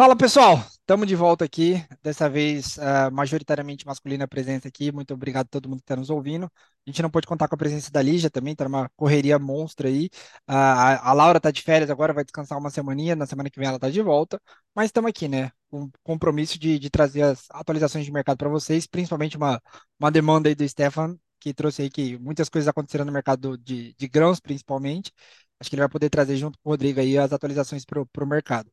Fala pessoal, estamos de volta aqui. Dessa vez, uh, majoritariamente masculina presença aqui. Muito obrigado a todo mundo que está nos ouvindo. A gente não pode contar com a presença da Lígia também, está numa correria monstra aí. Uh, a, a, Laura está de férias agora, vai descansar uma semaninha. Na semana que vem ela está de volta. Mas estamos aqui, né? Com um compromisso de, de, trazer as atualizações de mercado para vocês, principalmente uma, uma demanda aí do Stefan, que trouxe aí que muitas coisas aconteceram no mercado de, de grãos, principalmente. Acho que ele vai poder trazer junto com o Rodrigo aí as atualizações para o mercado.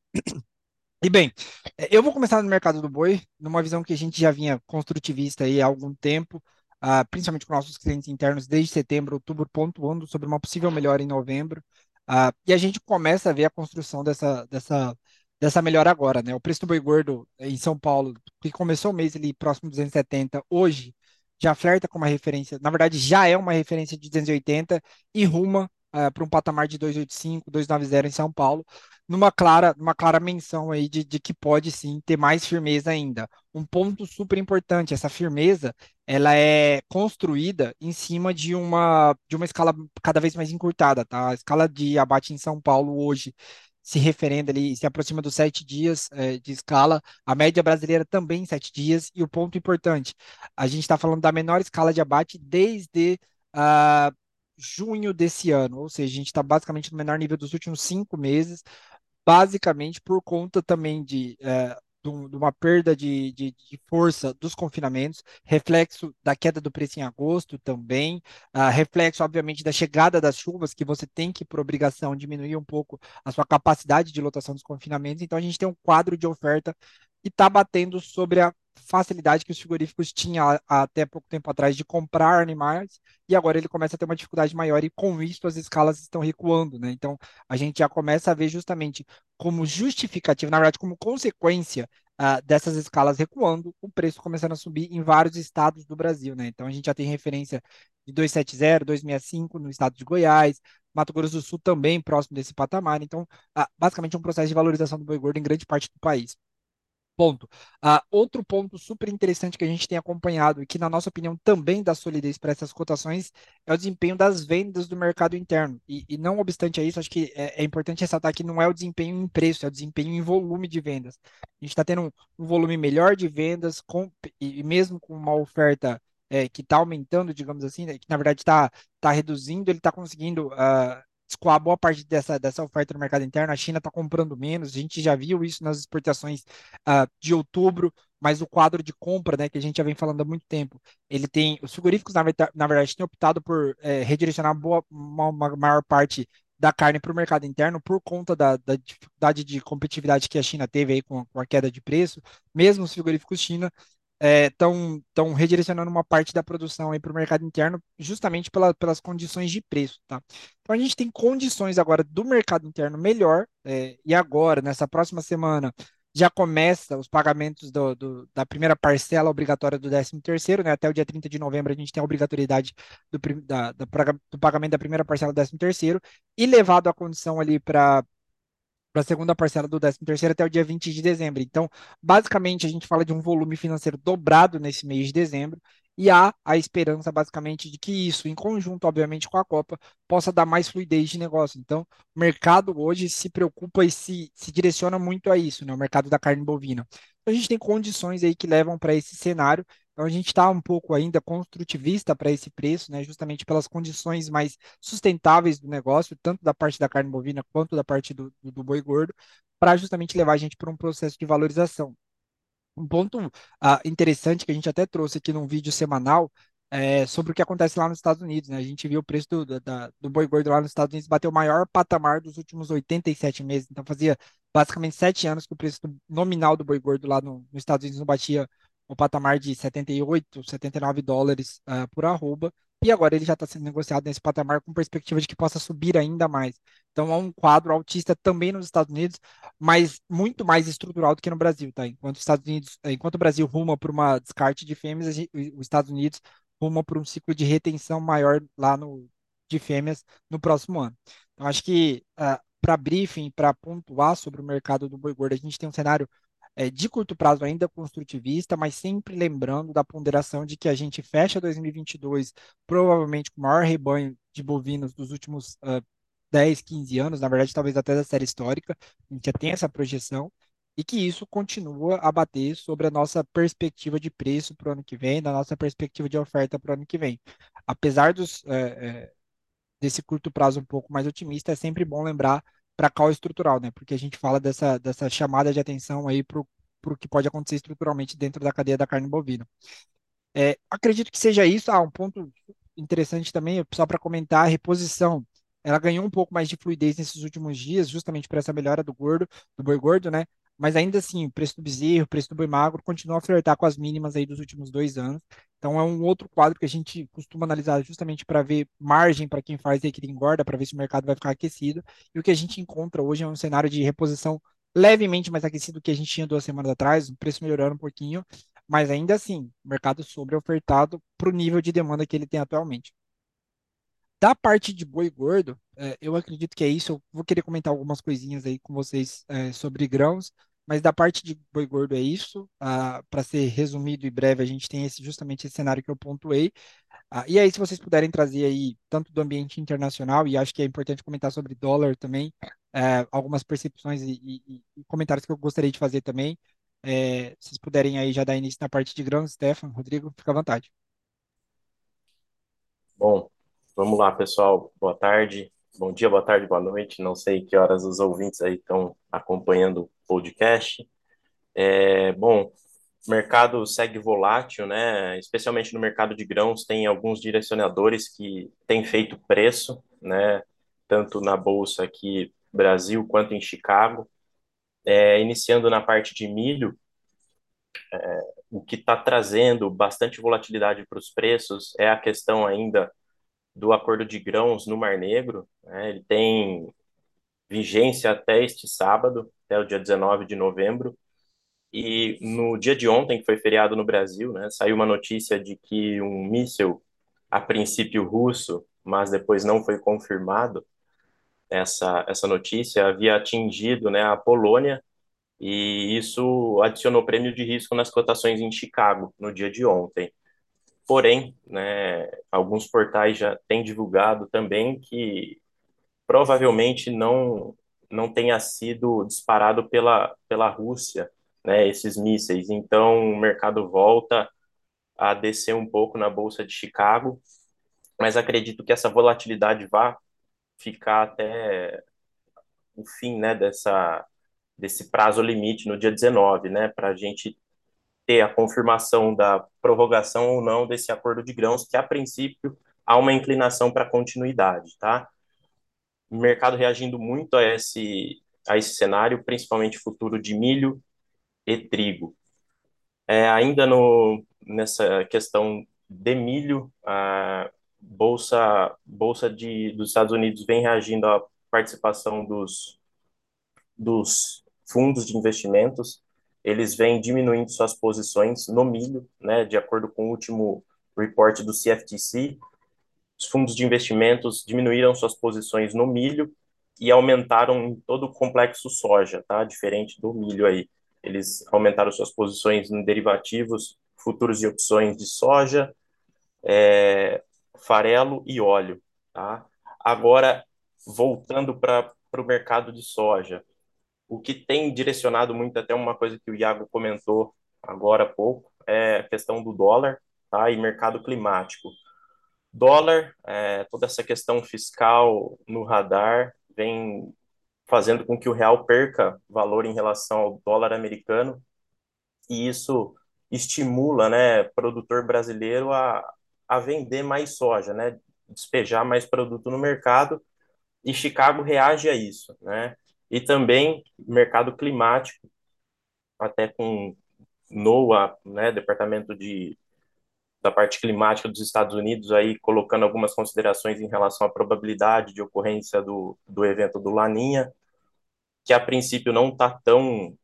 E bem, é, eu vou começar no mercado do boi, numa visão que a gente já vinha construtivista aí há algum tempo, uh, principalmente com nossos clientes internos, desde setembro, outubro, pontuando sobre uma possível melhora em novembro. Uh, e a gente começa a ver a construção dessa, dessa, dessa melhora agora, né? O preço do boi gordo em São Paulo, que começou o mês ali próximo de 270, hoje já flerta com uma referência, na verdade já é uma referência de 280 e ruma uh, para um patamar de 285, 290 em São Paulo numa clara, numa clara menção aí de, de que pode sim ter mais firmeza ainda. Um ponto super importante, essa firmeza, ela é construída em cima de uma, de uma escala cada vez mais encurtada, tá? A escala de abate em São Paulo hoje se referenda ali, se aproxima dos sete dias é, de escala, a média brasileira também sete dias, e o ponto importante, a gente está falando da menor escala de abate desde uh, junho desse ano, ou seja, a gente está basicamente no menor nível dos últimos cinco meses, basicamente por conta também de, é, de uma perda de, de, de, força dos confinamentos, reflexo da queda do preço em agosto também, uh, reflexo, obviamente, da chegada das chuvas, que você tem que, por obrigação, diminuir um pouco a sua capacidade de lotação dos confinamentos. Então, a gente tem um quadro de oferta que está batendo sobre a facilidade que os frigoríficos tinham até pouco tempo atrás de comprar animais, e agora ele começa a ter uma dificuldade maior, e com isso as escalas estão recuando, né? Então a gente já começa a ver justamente como justificativa, na verdade, como consequência uh, dessas escalas recuando, o preço começando a subir em vários estados do Brasil, né? Então a gente já tem referência de 270, 265 no estado de Goiás, Mato Grosso do Sul também próximo desse patamar. Então, uh, basicamente um processo de valorização do boi gordo em grande parte do país. Ponto. Uh, outro ponto super interessante que a gente tem acompanhado e que, na nossa opinião, também dá solidez para essas cotações é o desempenho das vendas do mercado interno. E, e não obstante a isso, acho que é, é, importante ressaltar que não é o desempenho em preço, é o desempenho em volume de vendas. A gente está tendo um, um, volume melhor de vendas com, e, mesmo com uma oferta é, que está aumentando, digamos assim, né, que na verdade está tá reduzindo, ele está conseguindo uh, escoar boa parte dessa, dessa oferta no mercado interno. A China está comprando menos, a gente já viu isso nas exportações uh, de outubro, mas o quadro de compra, né, que a gente já vem falando há muito tempo, ele tem, os frigoríficos, na, na verdade, têm optado por é, redirecionar boa, uma, uma maior parte da carne para o mercado interno por conta da, da, dificuldade de competitividade que a China teve aí com, com a queda de preço. Mesmo os frigoríficos China estão é, redirecionando uma parte da produção para o mercado interno justamente pela, pelas condições de preço, tá? Então a gente tem condições agora do mercado interno melhor é, e agora nessa próxima semana já começa os pagamentos do, do, da primeira parcela obrigatória do 13 terceiro, né? Até o dia 30 de novembro a gente tem a obrigatoriedade do, da, da, do pagamento da primeira parcela do 13 terceiro e levado a condição ali para para a segunda parcela do 13 terceiro até o dia 20 de dezembro. Então, basicamente, a gente fala de um volume financeiro dobrado nesse mês de dezembro e há a esperança, basicamente, de que isso, em conjunto, obviamente, com a Copa, possa dar mais fluidez de negócio. Então, o mercado hoje se preocupa e se, se direciona muito a isso, né? O mercado da carne bovina. Então, a gente tem condições aí que levam para esse cenário a gente está um pouco ainda construtivista para esse preço, né, justamente pelas condições mais sustentáveis do negócio, tanto da parte da carne bovina quanto da parte do, do, do boi gordo, para justamente levar a gente para um processo de valorização. Um ponto uh, interessante que a gente até trouxe aqui num vídeo semanal é sobre o que acontece lá nos Estados Unidos. Né? A gente viu o preço do, do boi gordo lá nos Estados Unidos bater o maior patamar dos últimos 87 meses. Então fazia basicamente sete anos que o preço nominal do boi gordo lá no, nos Estados Unidos não batia o patamar de 78, 79 dólares uh, por arroba, e agora ele já está sendo negociado nesse patamar com perspectiva de que possa subir ainda mais. Então é um quadro altista também nos Estados Unidos, mas muito mais estrutural do que no Brasil, tá? Enquanto, Estados Unidos, eh, enquanto o Brasil ruma para uma descarte de fêmeas, os Estados Unidos ruma para um ciclo de retenção maior lá no, de fêmeas no próximo ano. Então acho que uh, ah, para briefing, para pontuar sobre o mercado do boi gordo, a gente tem um cenário é, de curto prazo ainda construtivista, mas sempre lembrando da ponderação de que a gente fecha 2022 provavelmente com o maior rebanho de bovinos dos últimos uh, 10, 15 anos, na verdade, talvez até da série histórica, a gente já tem essa projeção. e que isso continua a bater sobre a nossa perspectiva de preço para o ano que vem, da nossa perspectiva de oferta para o ano que vem. Apesar dos, é, é, desse curto prazo um pouco mais otimista, é sempre bom lembrar para call estrutural, né? Porque a gente fala dessa, dessa chamada de atenção aí para o que pode acontecer estruturalmente dentro da cadeia da carne bovina. É, acredito que seja isso. Ah, um ponto interessante também, só para comentar, a reposição. Ela ganhou um pouco mais de fluidez nesses últimos dias, justamente por essa melhora do gordo, do boi gordo, né? Mas ainda assim, o preço do bezerro, o preço do boi magro continua a flertar com as mínimas aí dos últimos dois anos. Então é um outro quadro que a gente costuma analisar justamente para ver margem para quem faz e que engorda, para ver se o mercado vai ficar aquecido. E o que a gente encontra hoje é um cenário de reposição levemente mais aquecido do que a gente tinha duas semanas atrás, o preço melhorando um pouquinho, mas ainda assim, mercado sobre ofertado para o nível de demanda que ele tem atualmente. Da parte de boi gordo, é, eu acredito que é isso. Eu vou querer comentar algumas coisinhas aí com vocês é, sobre grãos, mas da parte de boi gordo é isso. Ah, para ser resumido e breve, a gente tem esse, justamente esse cenário que eu pontuei. Ah, e aí, se vocês puderem trazer aí, tanto do ambiente internacional, e acho que é importante comentar sobre dólar também, é, algumas percepções e, e, e, comentários que eu gostaria de fazer também. É, se vocês puderem aí já dar início na parte de grãos, Stefan, Rodrigo, fica à vontade. Bom, vamos lá, pessoal. Boa tarde, bom dia, boa tarde, boa noite. Não sei que horas os ouvintes aí estão acompanhando o podcast. É, bom, o mercado segue volátil, né? Especialmente no mercado de grãos, tem alguns direcionadores que têm feito preço, né? Tanto na bolsa aqui Brasil quanto em Chicago. É, iniciando na parte de milho, é, o que está trazendo bastante volatilidade para os preços é a questão ainda do acordo de grãos no Mar Negro. Né? Ele tem vigência até este sábado, até o dia 19 de novembro. E no dia de ontem, que foi feriado no Brasil, né, saiu uma notícia de que um míssil, a princípio russo, mas depois não foi confirmado, essa, essa notícia havia atingido né, a Polônia e isso adicionou prêmio de risco nas cotações em Chicago no dia de ontem. Porém, né, alguns portais já têm divulgado também que provavelmente não não tenha sido disparado pela pela Rússia, né, esses mísseis. Então, o mercado volta a descer um pouco na bolsa de Chicago, mas acredito que essa volatilidade vá ficar até o fim, né, dessa desse prazo limite no dia 19, né, para a gente ter a confirmação da prorrogação ou não desse acordo de grãos, que a princípio há uma inclinação para continuidade, tá? O mercado reagindo muito a esse a esse cenário, principalmente futuro de milho e trigo. É, ainda no nessa questão de milho, a bolsa bolsa de dos Estados Unidos vem reagindo à participação dos dos fundos de investimentos, eles vêm diminuindo suas posições no milho, né, de acordo com o último report do CFTC, os fundos de investimentos diminuíram suas posições no milho e aumentaram em todo o complexo soja, tá? Diferente do milho aí. Eles aumentaram suas posições em derivativos, futuros e opções de soja, é, farelo e óleo, tá? Agora, voltando para o mercado de soja, o que tem direcionado muito, até uma coisa que o Iago comentou agora há pouco, é a questão do dólar tá? e mercado climático. Dólar, é, toda essa questão fiscal no radar vem fazendo com que o real perca valor em relação ao dólar americano e isso estimula, né, produtor brasileiro a, a vender mais soja, né, despejar mais produto no mercado e Chicago reage a isso, né? E também mercado climático, até com NOAA, né, Departamento de da parte climática dos Estados Unidos aí colocando algumas considerações em relação à probabilidade de ocorrência do, do evento do Laninha, que a princípio não está tão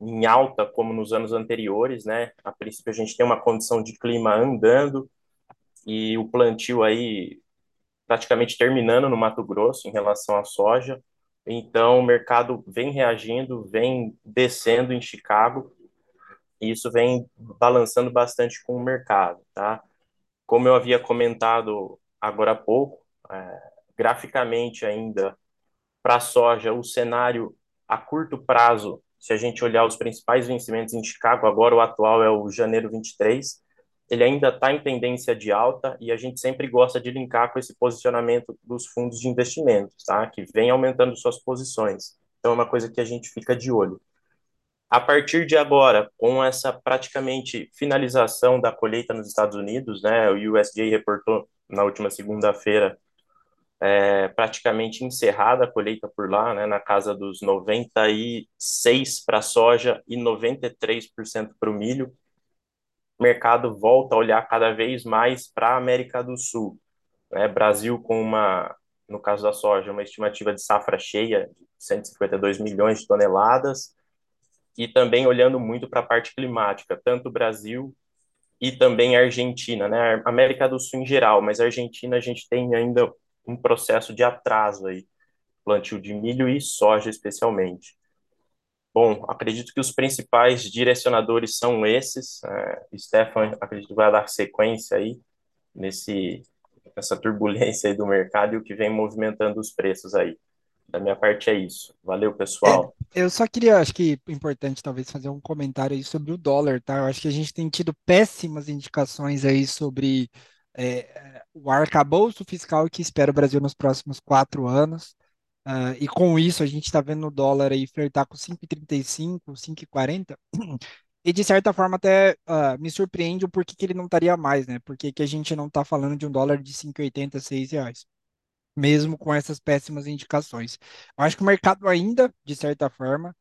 em alta como nos anos anteriores, né? A princípio a gente tem uma condição de clima andando e o plantio aí praticamente terminando no Mato Grosso em relação à soja. Então, o mercado vem reagindo, vem descendo em Chicago, e isso vem balançando bastante com o mercado, tá? Como eu havia comentado agora há pouco, é, graficamente ainda, para a soja, o cenário a curto prazo Se a gente olhar os principais vencimentos em Chicago, agora o atual é o janeiro 23, ele ainda está em tendência de alta e a gente sempre gosta de linkar com esse posicionamento dos fundos de investimentos, tá? Que vem aumentando suas posições. Então é uma coisa que a gente fica de olho. A partir de agora, com essa praticamente finalização da colheita nos Estados Unidos, né? O USDA reportou na última segunda-feira é, praticamente encerrada a colheita por lá, né, na casa dos 96 para soja e 93% para o milho. Mercado volta a olhar cada vez mais para a América do Sul. Né? Brasil com uma, no caso da soja, uma estimativa de safra cheia de 152 milhões de toneladas e também olhando muito para a parte climática, tanto Brasil e também Argentina, né? América do Sul em geral, mas Argentina a gente tem ainda um processo de atraso aí, plantio de milho e soja especialmente. Bom, acredito que os principais direcionadores são esses. É, Stefan, acredito que vai dar sequência aí nesse nessa turbulência aí do mercado e o que vem movimentando os preços aí. Da minha parte é isso. Valeu, pessoal. É, eu só queria, acho que importante talvez fazer um comentário aí sobre o dólar, tá? Eu acho que a gente tem tido péssimas indicações aí sobre é, o arcabouço fiscal que espera o Brasil nos próximos quatro anos. Uh, e com isso, a gente está vendo o dólar aí flertar com 5,35, 5,40. E de certa forma até uh, me surpreende o porquê que ele não estaria mais, né? Porque que a gente não está falando de um dólar de 5,80, 6 reais. Mesmo com essas péssimas indicações. Eu acho que o mercado ainda, de certa forma,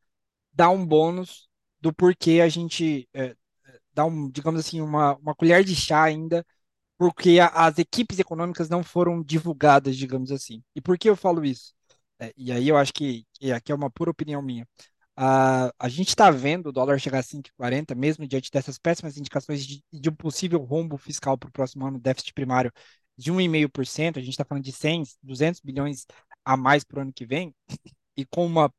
dá um bônus do porquê a gente é, dá um, digamos assim, uma, uma colher de chá ainda porque a, as equipes econômicas não foram divulgadas, digamos assim. E por que eu falo isso? É, e aí eu acho que, aqui é uma pura opinião minha. A, a gente está vendo o dólar chegar a 5,40, mesmo diante dessas péssimas indicações de, de um possível rombo fiscal para o próximo ano, déficit primário de 1,5%, a gente está falando de 100, 200 bilhões a mais para o ano que vem, e com uma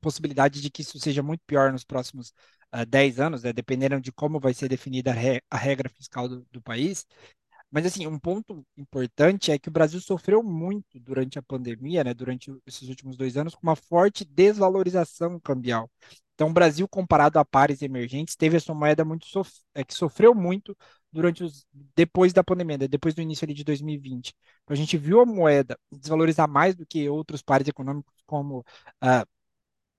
possibilidade de que isso seja muito pior nos próximos uh, 10 anos, né, dependendo de como vai ser definida a, re, a regra fiscal do, do país, mas, assim, um ponto importante é que o Brasil sofreu muito durante a pandemia, né, durante esses últimos dois anos, com uma forte desvalorização cambial. Então, o Brasil, comparado a pares emergentes, teve a sua moeda muito sof é, que sofreu muito durante os depois da pandemia, né, depois do início ali de 2020. Então, a gente viu a moeda desvalorizar mais do que outros pares econômicos como uh,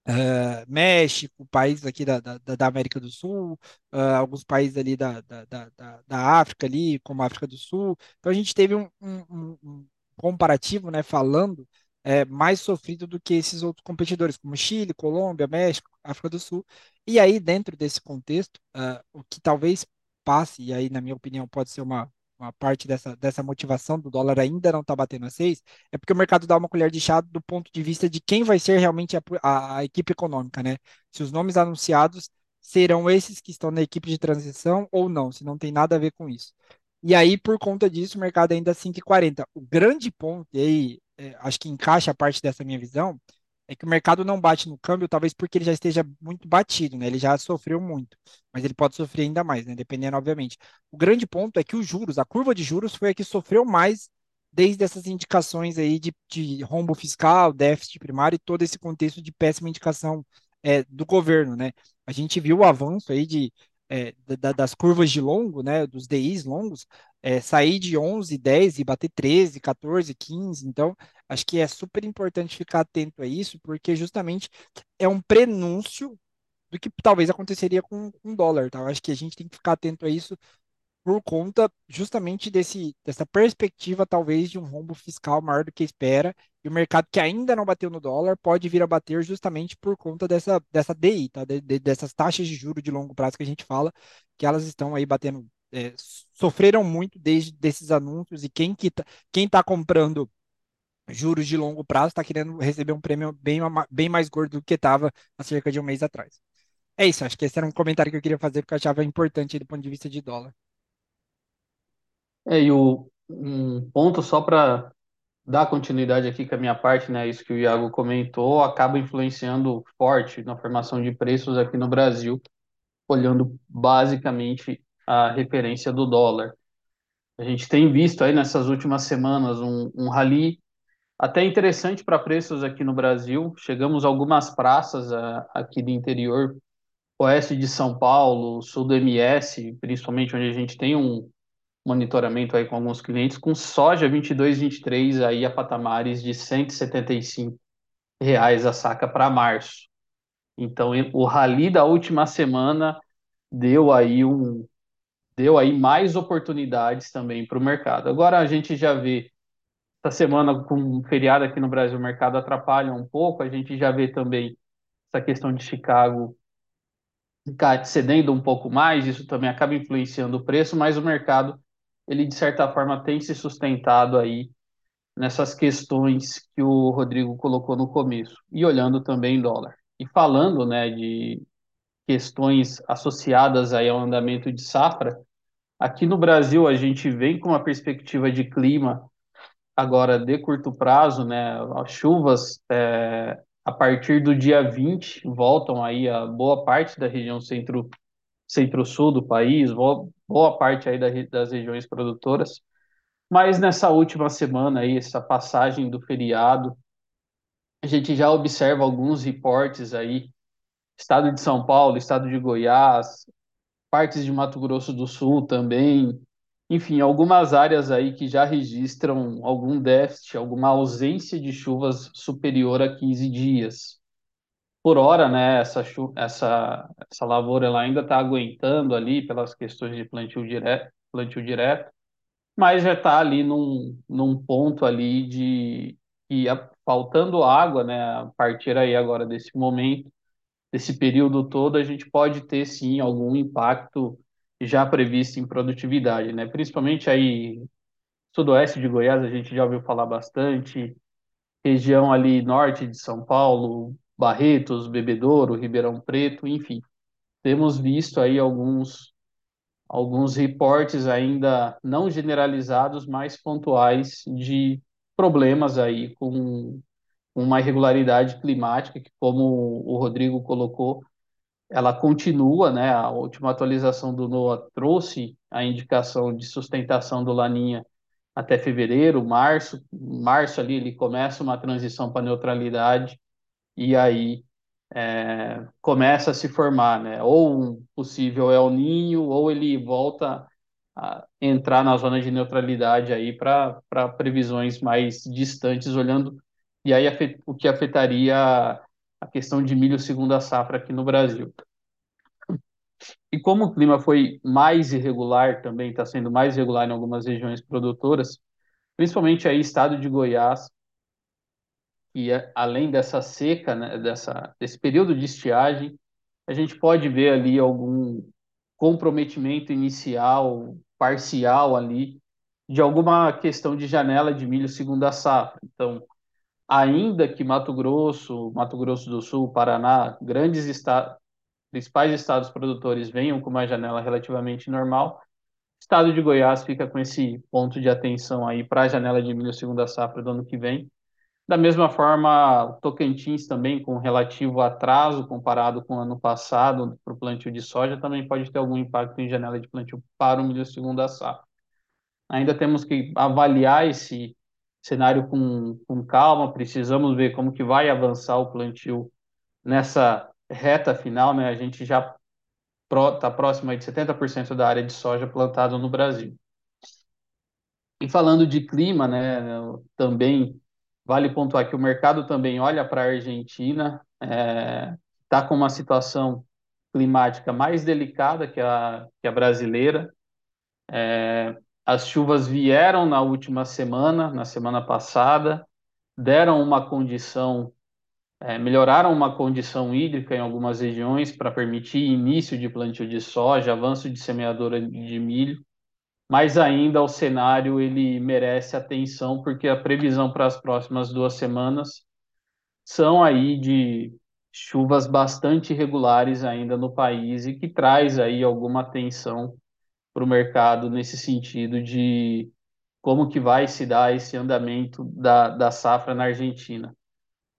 Uh, México, países aqui da, da, da, América do Sul, uh, alguns países ali da, da, da, da, África ali, como a África do Sul. Então a gente teve um, um, um comparativo, né, falando é, mais sofrido do que esses outros competidores, como Chile, Colômbia, México, África do Sul. E aí, dentro desse contexto, uh, o que talvez passe, e aí, na minha opinião, pode ser uma, uma parte dessa, dessa motivação do dólar ainda não está batendo a 6, é porque o mercado dá uma colher de chá do ponto de vista de quem vai ser realmente a, a, a equipe econômica, né? Se os nomes anunciados serão esses que estão na equipe de transição ou não, se não tem nada a ver com isso. E aí, por conta disso, o mercado ainda 5,40. O grande ponto, e aí é, acho que encaixa a parte dessa minha visão, é que o mercado não bate no câmbio, talvez porque ele já esteja muito batido, né? Ele já sofreu muito, mas ele pode sofrer ainda mais, né? Dependendo, obviamente. O grande ponto é que os juros, a curva de juros foi a que sofreu mais desde essas indicações aí de, de rombo fiscal, déficit primário e todo esse contexto de péssima indicação é, do governo, né? A gente viu o avanço aí de, é, da, das curvas de longo, né? Dos DIs longos, é, sair de 11, 10 e bater 13, 14, 15. Então, acho que é super importante ficar atento a isso, porque justamente é um prenúncio do que talvez aconteceria com o dólar. Tá? acho que a gente tem que ficar atento a isso por conta justamente desse, dessa perspectiva, talvez, de um rombo fiscal maior do que espera, e o mercado que ainda não bateu no dólar pode vir a bater justamente por conta dessa, dessa DI, tá? De, de, dessas taxas de juro de longo prazo que a gente fala, que elas estão aí batendo, é, sofreram muito desde desses anúncios, e quem que tá, quem está comprando juros de longo prazo está querendo receber um prêmio bem, bem mais gordo do que estava há cerca de um mês atrás. É isso, acho que esse era um comentário que eu queria fazer, porque eu achava importante do ponto de vista de dólar. É, e o, um ponto só para dar continuidade aqui com a minha parte, né, isso que o Iago comentou, acaba influenciando forte na formação de preços aqui no Brasil, olhando basicamente a referência do dólar. A gente tem visto aí nessas últimas semanas um, um rally até interessante para preços aqui no Brasil. Chegamos a algumas praças a, aqui do interior, oeste de São Paulo, sul do MS, principalmente onde a gente tem um monitoramento aí com alguns clientes, com soja 22, 23 aí a patamares de 175 reais a saca para março. Então, o rally da última semana deu aí um deu aí mais oportunidades também para o mercado. Agora a gente já vê essa semana com feriado aqui no Brasil, o mercado atrapalha um pouco. A gente já vê também essa questão de Chicago cedendo um pouco mais, isso também acaba influenciando o preço, mas o mercado ele de certa forma tem se sustentado aí nessas questões que o Rodrigo colocou no começo e olhando também dólar. E falando, né, de questões associadas aí ao andamento de safra, aqui no Brasil a gente vem com uma perspectiva de clima agora de curto prazo, né, as chuvas é, a partir do dia 20 voltam aí a boa parte da região centro centro-sul do país, boa, parte aí das regiões produtoras. Mas nessa última semana aí, essa passagem do feriado, a gente já observa alguns reportes aí, estado de São Paulo, estado de Goiás, partes de Mato Grosso do Sul também, enfim, algumas áreas aí que já registram algum déficit, alguma ausência de chuvas superior a 15 dias. Por hora, né, essa, essa, essa lavoura ela ainda está aguentando ali pelas questões de plantio direto, plantio direto mas já está ali num, num ponto ali de que faltando água, né, a partir aí agora desse momento, desse período todo, a gente pode ter sim algum impacto já previsto em produtividade, né? Principalmente aí sudoeste de Goiás, a gente já ouviu falar bastante, região ali norte de São Paulo, Barretos, Bebedouro, Ribeirão Preto, enfim, temos visto aí alguns alguns reportes ainda não generalizados, mas pontuais de problemas aí com uma irregularidade climática que, como o Rodrigo colocou, ela continua, né? A última atualização do NOAA trouxe a indicação de sustentação do Laninha até fevereiro, março. Março ali ele começa uma transição para neutralidade e aí é, começa a se formar, né? Ou um possível El Ninho, ou ele volta a entrar na zona de neutralidade aí para previsões mais distantes, olhando e aí o que afetaria a questão de milho segunda safra aqui no Brasil. E como o clima foi mais irregular também, está sendo mais irregular em algumas regiões produtoras, principalmente aí estado de Goiás, e além dessa seca, né, dessa, desse período de estiagem, a gente pode ver ali algum comprometimento inicial, parcial ali, de alguma questão de janela de milho segunda safra. Então, ainda que Mato Grosso, Mato Grosso do Sul, Paraná, grandes estados, principais estados produtores venham com uma janela relativamente normal, o estado de Goiás fica com esse ponto de atenção aí para a janela de milho segunda safra do ano que vem, da mesma forma, Tocantins também, com relativo atraso comparado com o ano passado para o plantio de soja, também pode ter algum impacto em janela de plantio para o milho segunda safra. Ainda temos que avaliar esse cenário com, com calma, precisamos ver como que vai avançar o plantio nessa reta final, né? A gente já está próximo de 70% da área de soja plantada no Brasil. E falando de clima, né, também Vale pontuar que o mercado também olha para a Argentina, está é, tá com uma situação climática mais delicada que a, que a brasileira. É, as chuvas vieram na última semana, na semana passada, deram uma condição, é, melhoraram uma condição hídrica em algumas regiões para permitir início de plantio de soja, avanço de semeadura de milho mas ainda o cenário ele merece atenção porque a previsão para as próximas duas semanas são aí de chuvas bastante irregulares ainda no país e que traz aí alguma atenção para o mercado nesse sentido de como que vai se dar esse andamento da, da safra na Argentina.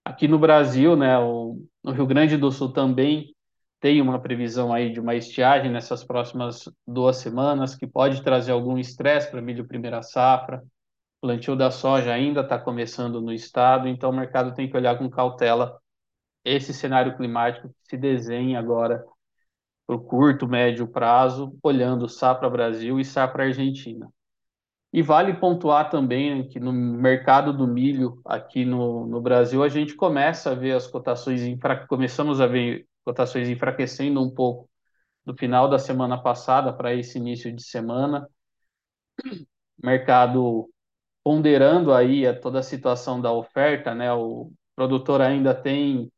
Aqui no Brasil, né, o, no Rio Grande do Sul também tem uma previsão aí de uma estiagem nessas próximas duas semanas, que pode trazer algum estresse para milho primeira safra. plantio da soja ainda está começando no estado, então o mercado tem que olhar com cautela esse cenário climático que se desenha agora para o curto, médio prazo, olhando safra Brasil e safra Argentina. E vale pontuar também que no mercado do milho aqui no, no Brasil a gente começa a ver as cotações infra... começamos a ver cotações enfraquecendo um pouco do final da semana passada para esse início de semana. Mercado ponderando aí toda a situação da oferta, né? O produtor ainda tem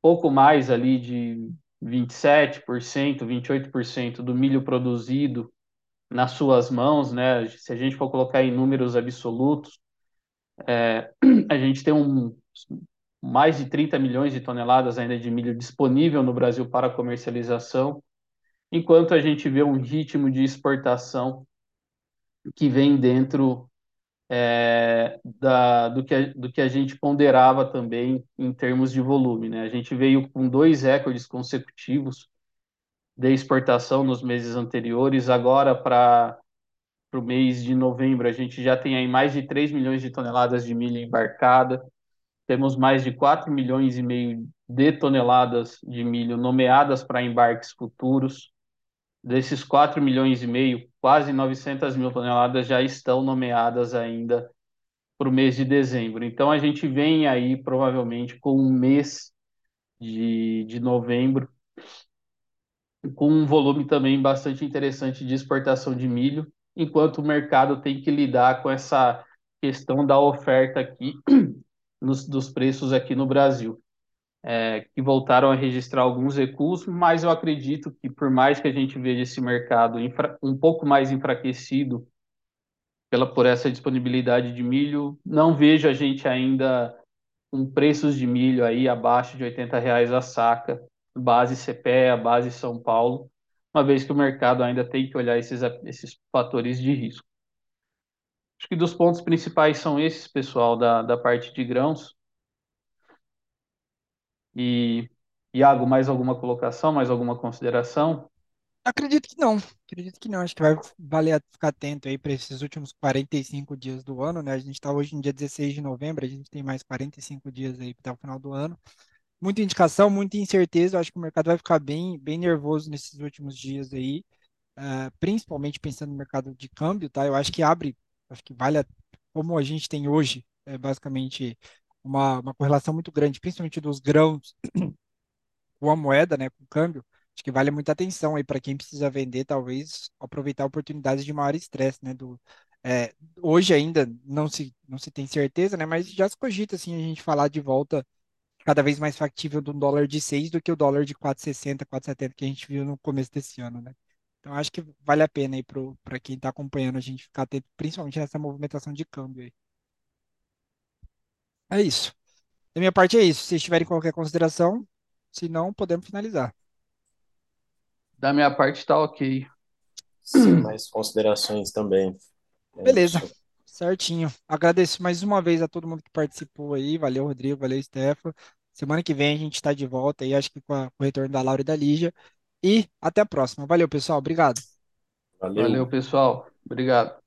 pouco mais ali de 27%, 28% do milho produzido nas suas mãos, né? Se a gente for colocar em números absolutos, é, a gente tem um, mais de 30 milhões de toneladas ainda de milho disponível no Brasil para comercialização, enquanto a gente vê um ritmo de exportação que vem dentro é, da, do, que a, do que a gente ponderava também em termos de volume. Né? A gente veio com dois recordes consecutivos de exportação nos meses anteriores, agora para o mês de novembro a gente já tem aí mais de 3 milhões de toneladas de milho embarcada, temos mais de 4 milhões e meio de toneladas de milho nomeadas para embarques futuros. Desses 4 milhões e meio, quase 900 mil toneladas já estão nomeadas ainda para o mês de dezembro. Então, a gente vem aí, provavelmente, com um mês de, de novembro, com um volume também bastante interessante de exportação de milho, enquanto o mercado tem que lidar com essa questão da oferta aqui, nos, dos preços aqui no Brasil é, que voltaram a registrar alguns recuos, mas eu acredito que por mais que a gente veja esse mercado um pouco mais enfraquecido pela, por essa disponibilidade de milho, não vejo a gente ainda com preços de milho aí abaixo de 80 reais a saca, base CPEA, base São Paulo, uma vez que o mercado ainda tem que olhar esses, esses fatores de risco. Acho que dos pontos principais são esses, pessoal, da, da parte de grãos. E, Iago, mais alguma colocação, mais alguma consideração? Acredito que não. Acredito que não. Acho que vai valer ficar atento aí para esses últimos 45 dias do ano, né? A gente está hoje no dia 16 de novembro, a gente tem mais 45 dias aí até o final do ano. Muita indicação, muita incerteza. Eu acho que o mercado vai ficar bem, bem nervoso nesses últimos dias aí, uh, principalmente pensando no mercado de câmbio, tá? Eu acho que abre, acho que vale, a, como a gente tem hoje, é basicamente uma, uma correlação muito grande, principalmente dos grãos com a moeda, né, com o câmbio. Acho que vale muita atenção aí para quem precisa vender, talvez aproveitar oportunidades de maior estresse, né? Do, é, hoje ainda não se, não se tem certeza, né? Mas já se cogita assim, a gente falar de volta cada vez mais factível do dólar de 6 do que o dólar de 4,60, 4,70 que a gente viu no começo desse ano, né? Então acho que vale a pena aí para quem está acompanhando a gente ficar atento, principalmente nessa movimentação de câmbio aí. É isso. Da minha parte é isso. Se vocês tiverem qualquer consideração, se não, podemos finalizar. Da minha parte tá ok. Sem mais considerações também. É Beleza, isso. certinho. Agradeço mais uma vez a todo mundo que participou aí. Valeu, Rodrigo, valeu, Stefan. Semana que vem a gente está de volta aí, acho que com, a, com o retorno da Laura e da Lígia. E até a próxima. Valeu, pessoal. Obrigado. Valeu, Valeu pessoal. Obrigado.